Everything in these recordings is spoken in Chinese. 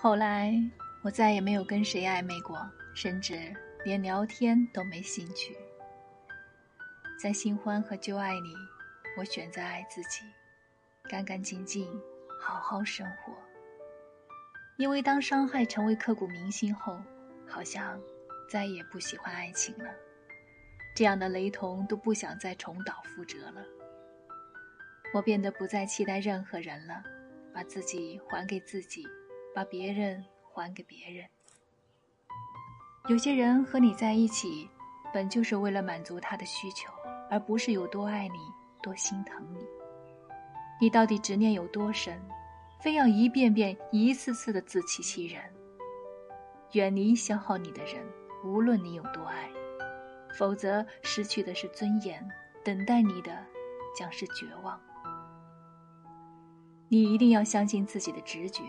后来，我再也没有跟谁暧昧过，甚至连聊天都没兴趣。在新欢和旧爱里，我选择爱自己，干干净净，好好生活。因为当伤害成为刻骨铭心后，好像再也不喜欢爱情了。这样的雷同都不想再重蹈覆辙了。我变得不再期待任何人了，把自己还给自己，把别人还给别人。有些人和你在一起，本就是为了满足他的需求，而不是有多爱你、多心疼你。你到底执念有多深，非要一遍遍、一次次的自欺欺人？远离消耗你的人，无论你有多爱，否则失去的是尊严，等待你的将是绝望。你一定要相信自己的直觉，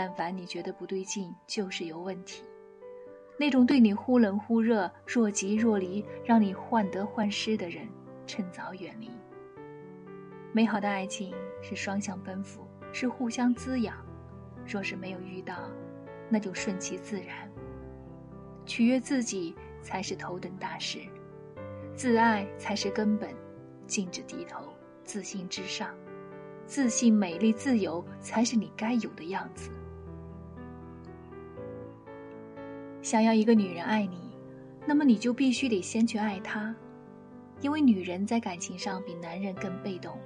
但凡你觉得不对劲，就是有问题。那种对你忽冷忽热、若即若离、让你患得患失的人，趁早远离。美好的爱情是双向奔赴，是互相滋养。若是没有遇到，那就顺其自然。取悦自己才是头等大事，自爱才是根本。禁止低头，自信至上。自信、美丽、自由才是你该有的样子。想要一个女人爱你，那么你就必须得先去爱她，因为女人在感情上比男人更被动，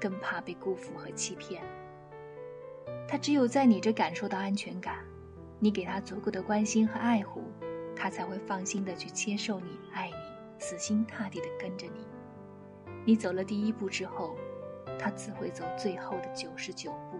更怕被辜负和欺骗。她只有在你这感受到安全感，你给她足够的关心和爱护，她才会放心的去接受你、爱你，死心塌地的跟着你。你走了第一步之后。他自会走最后的九十九步。